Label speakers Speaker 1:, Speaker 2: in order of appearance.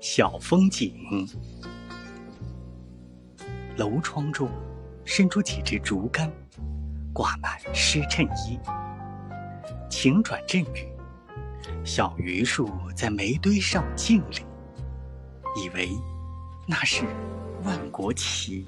Speaker 1: 小风景，楼窗中伸出几支竹竿，挂满湿衬衣。晴转阵雨，小榆树在煤堆上敬礼，以为那是万国旗。